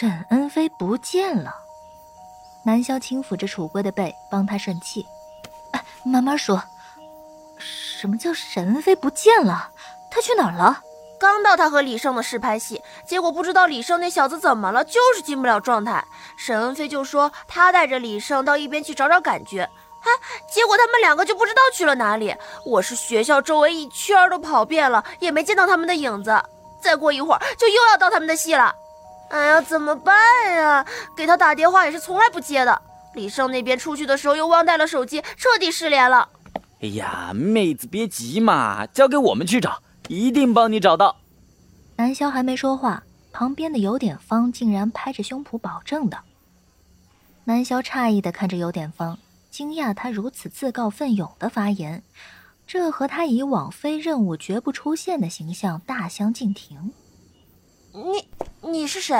沈恩飞不见了。南萧轻抚着楚归的背，帮他顺气。哎，慢慢说。什么叫沈恩飞不见了？他去哪儿了？刚到他和李胜的试拍戏，结果不知道李胜那小子怎么了，就是进不了状态。沈恩飞就说他带着李胜到一边去找找感觉，啊，结果他们两个就不知道去了哪里。我是学校周围一圈都跑遍了，也没见到他们的影子。再过一会儿就又要到他们的戏了，哎呀，怎么办呀？给他打电话也是从来不接的。李胜那边出去的时候又忘带了手机，彻底失联了。哎呀，妹子别急嘛，交给我们去找。一定帮你找到。南萧还没说话，旁边的有点方竟然拍着胸脯保证道。南萧诧异的看着有点方，惊讶他如此自告奋勇的发言，这和他以往非任务绝不出现的形象大相径庭。你你是谁？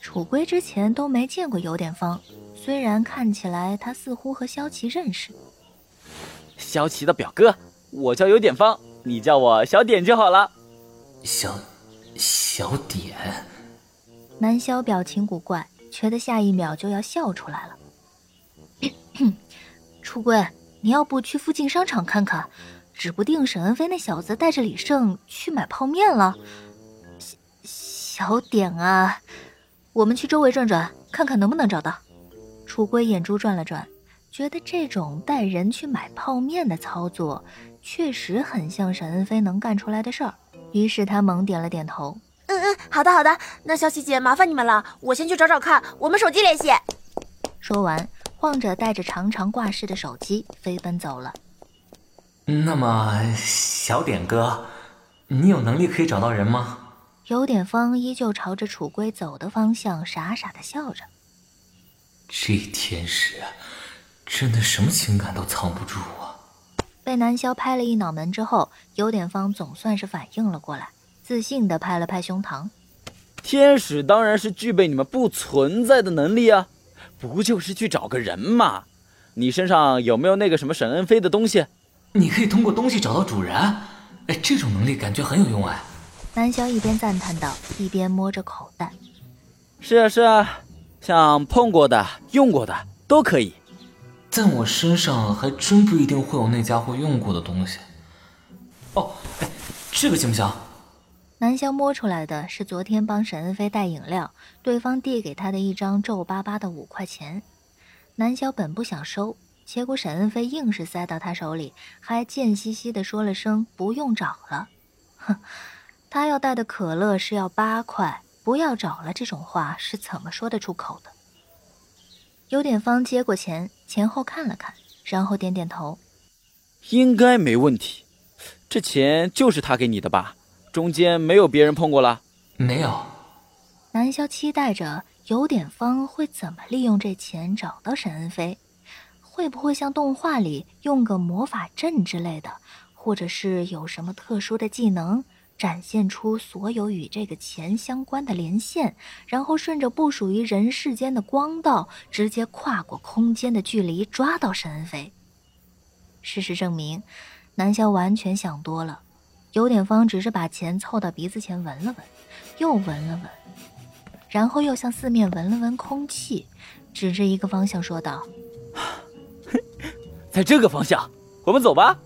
楚归之前都没见过有点方，虽然看起来他似乎和萧琪认识。萧琪的表哥，我叫有点方。你叫我小点就好了，小小点。南萧表情古怪，觉得下一秒就要笑出来了。楚归，你要不去附近商场看看，指不定沈恩飞那小子带着李胜去买泡面了。小小点啊，我们去周围转转，看看能不能找到。楚归眼珠转了转，觉得这种带人去买泡面的操作。确实很像沈恩飞能干出来的事儿，于是他猛点了点头。嗯嗯，好的好的，那小琪姐麻烦你们了，我先去找找看，我们手机联系。说完，晃着带着长长挂饰的手机飞奔走了。那么，小点哥，你有能力可以找到人吗？有点方依旧朝着楚归走的方向傻傻的笑着。这天使，真的什么情感都藏不住啊。被南萧拍了一脑门之后，有点方总算是反应了过来，自信的拍了拍胸膛：“天使当然是具备你们不存在的能力啊，不就是去找个人吗？你身上有没有那个什么沈恩飞的东西？你可以通过东西找到主人，哎，这种能力感觉很有用哎。”南萧一边赞叹道，一边摸着口袋：“是啊是啊，像碰过的、用过的都可以。”在我身上还真不一定会有那家伙用过的东西。哦，哎，这个行不行？南萧摸出来的是昨天帮沈恩飞带饮料，对方递给他的一张皱巴巴的五块钱。南萧本不想收，结果沈恩飞硬是塞到他手里，还贱兮兮的说了声“不用找了”。哼，他要带的可乐是要八块，不要找了这种话是怎么说得出口的？有点方接过钱，前后看了看，然后点点头，应该没问题。这钱就是他给你的吧？中间没有别人碰过了？没有。南萧期待着有点方会怎么利用这钱找到沈恩飞，会不会像动画里用个魔法阵之类的，或者是有什么特殊的技能？展现出所有与这个钱相关的连线，然后顺着不属于人世间的光道，直接跨过空间的距离抓到沈恩飞。事实证明，南萧完全想多了。有点方只是把钱凑到鼻子前闻了闻，又闻了闻，然后又向四面闻了闻空气，指着一个方向说道：“ 在这个方向，我们走吧。”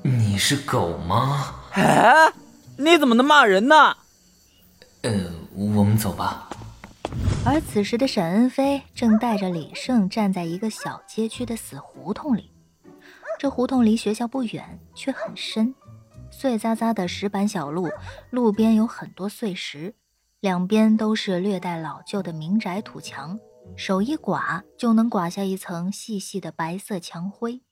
你是狗吗？哎，你怎么能骂人呢？呃，我们走吧。而此时的沈恩飞正带着李胜站在一个小街区的死胡同里。这胡同离学校不远，却很深，碎渣渣的石板小路，路边有很多碎石，两边都是略带老旧的民宅土墙，手一刮就能刮下一层细细的白色墙灰。